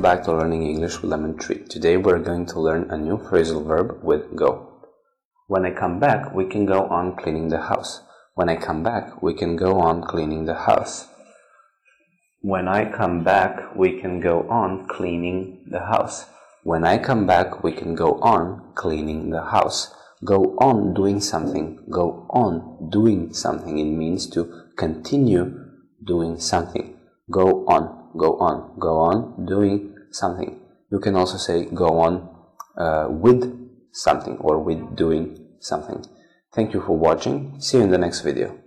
back to Learning English with Lemon Tree. Today we're going to learn a new phrasal verb with go. When I come back, we can go on cleaning the house. When I come back, we can go on cleaning the house. When I come back, we can go on cleaning the house. When I come back, we can go on cleaning the house. Go on doing something. Go on doing something. It means to continue doing something. Go on go on, go on doing something. You can also say go on uh, with something or with doing something. Thank you for watching. See you in the next video.